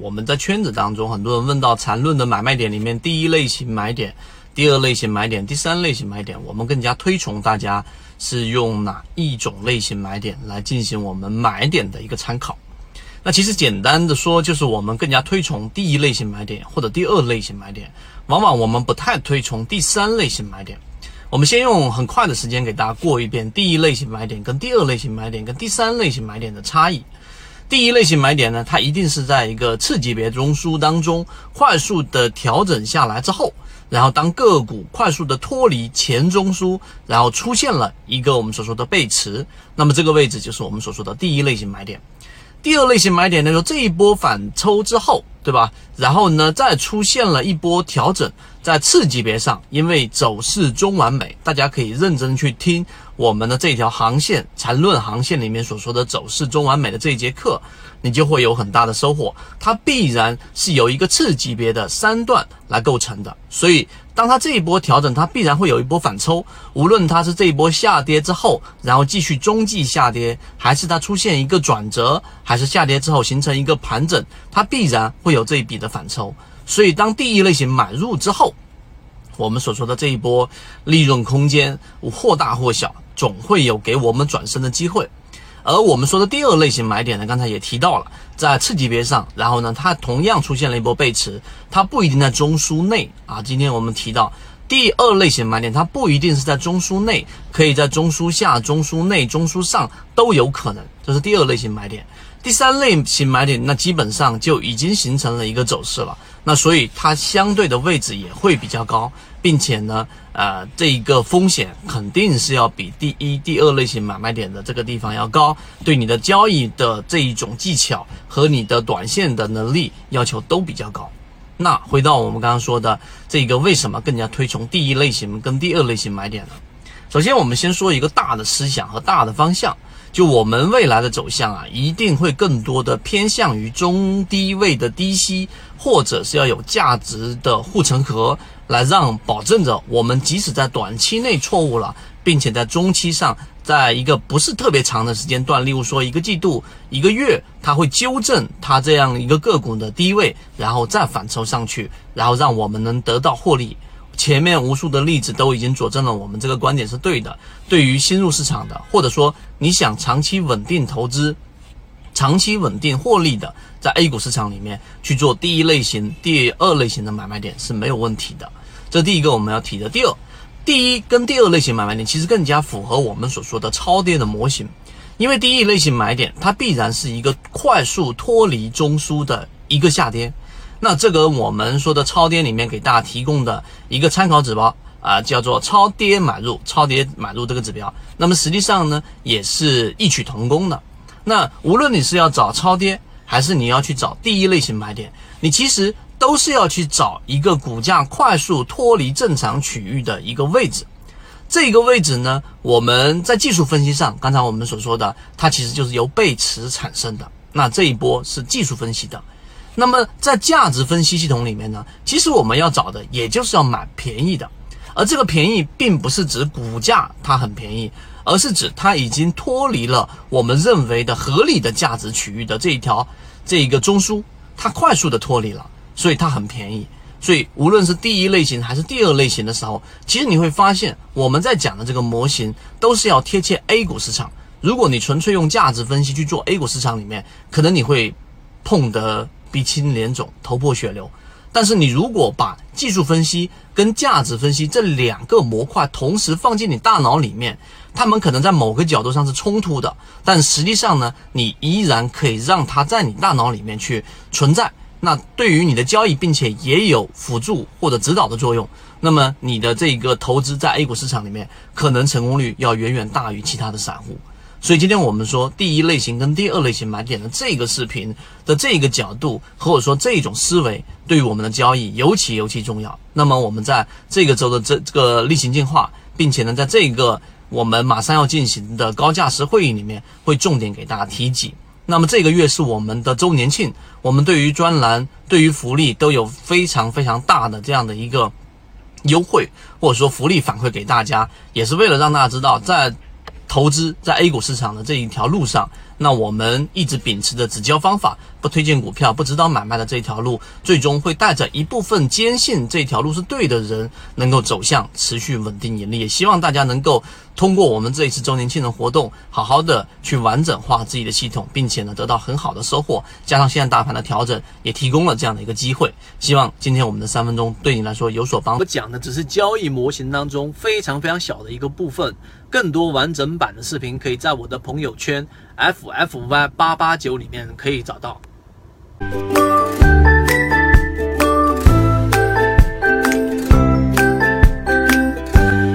我们在圈子当中，很多人问到缠论的买卖点里面，第一类型买点、第二类型买点、第三类型买点，我们更加推崇大家是用哪一种类型买点来进行我们买点的一个参考。那其实简单的说，就是我们更加推崇第一类型买点或者第二类型买点，往往我们不太推崇第三类型买点。我们先用很快的时间给大家过一遍第一类型买点跟第二类型买点跟第三类型买点的差异。第一类型买点呢，它一定是在一个次级别中枢当中快速的调整下来之后，然后当个股快速的脱离前中枢，然后出现了一个我们所说的背驰，那么这个位置就是我们所说的第一类型买点。第二类型买点呢，说这一波反抽之后，对吧？然后呢，再出现了一波调整，在次级别上，因为走势中完美，大家可以认真去听我们的这条航线缠论航线里面所说的走势中完美的这一节课，你就会有很大的收获。它必然是由一个次级别的三段来构成的，所以。当它这一波调整，它必然会有一波反抽。无论它是这一波下跌之后，然后继续中继下跌，还是它出现一个转折，还是下跌之后形成一个盘整，它必然会有这一笔的反抽。所以，当第一类型买入之后，我们所说的这一波利润空间或大或小，总会有给我们转身的机会。而我们说的第二类型买点呢，刚才也提到了，在次级别上，然后呢，它同样出现了一波背驰，它不一定在中枢内啊。今天我们提到第二类型买点，它不一定是在中枢内，可以在中枢下、中枢内、中枢上都有可能，这是第二类型买点。第三类型买点，那基本上就已经形成了一个走势了，那所以它相对的位置也会比较高。并且呢，呃，这一个风险肯定是要比第一、第二类型买卖点的这个地方要高，对你的交易的这一种技巧和你的短线的能力要求都比较高。那回到我们刚刚说的这个，为什么更加推崇第一类型跟第二类型买点呢？首先，我们先说一个大的思想和大的方向，就我们未来的走向啊，一定会更多的偏向于中低位的低吸，或者是要有价值的护城河。来让保证着我们即使在短期内错误了，并且在中期上，在一个不是特别长的时间段，例如说一个季度、一个月，它会纠正它这样一个个股的低位，然后再反抽上去，然后让我们能得到获利。前面无数的例子都已经佐证了我们这个观点是对的。对于新入市场的，或者说你想长期稳定投资。长期稳定获利的，在 A 股市场里面去做第一类型、第二类型的买卖点是没有问题的。这第一个我们要提的。第二，第一跟第二类型买卖点其实更加符合我们所说的超跌的模型，因为第一类型买点它必然是一个快速脱离中枢的一个下跌。那这个我们说的超跌里面给大家提供的一个参考指标啊，叫做超跌买入、超跌买入这个指标。那么实际上呢，也是异曲同工的。那无论你是要找超跌，还是你要去找第一类型买点，你其实都是要去找一个股价快速脱离正常区域的一个位置。这个位置呢，我们在技术分析上，刚才我们所说的，它其实就是由背驰产生的。那这一波是技术分析的。那么在价值分析系统里面呢，其实我们要找的，也就是要买便宜的。而这个便宜，并不是指股价它很便宜。而是指它已经脱离了我们认为的合理的价值区域的这一条这一个中枢，它快速的脱离了，所以它很便宜。所以无论是第一类型还是第二类型的时候，其实你会发现我们在讲的这个模型都是要贴切 A 股市场。如果你纯粹用价值分析去做 A 股市场里面，可能你会碰得鼻青脸肿、头破血流。但是你如果把技术分析跟价值分析这两个模块同时放进你大脑里面，他们可能在某个角度上是冲突的，但实际上呢，你依然可以让它在你大脑里面去存在。那对于你的交易，并且也有辅助或者指导的作用。那么你的这个投资在 A 股市场里面，可能成功率要远远大于其他的散户。所以今天我们说第一类型跟第二类型买点的这个视频的这个角度，或者说这种思维，对于我们的交易尤其尤其重要。那么我们在这个周的这这个例行进化，并且呢，在这个我们马上要进行的高价值会议里面，会重点给大家提及。那么这个月是我们的周年庆，我们对于专栏、对于福利都有非常非常大的这样的一个优惠，或者说福利反馈给大家，也是为了让大家知道在。投资在 A 股市场的这一条路上，那我们一直秉持着只教方法，不推荐股票，不指导买卖的这条路，最终会带着一部分坚信这条路是对的人，能够走向持续稳定盈利。也希望大家能够通过我们这一次周年庆的活动，好好的去完整化自己的系统，并且呢得到很好的收获。加上现在大盘的调整，也提供了这样的一个机会。希望今天我们的三分钟对你来说有所帮助。我讲的只是交易模型当中非常非常小的一个部分。更多完整版的视频，可以在我的朋友圈 ffy 八八九里面可以找到。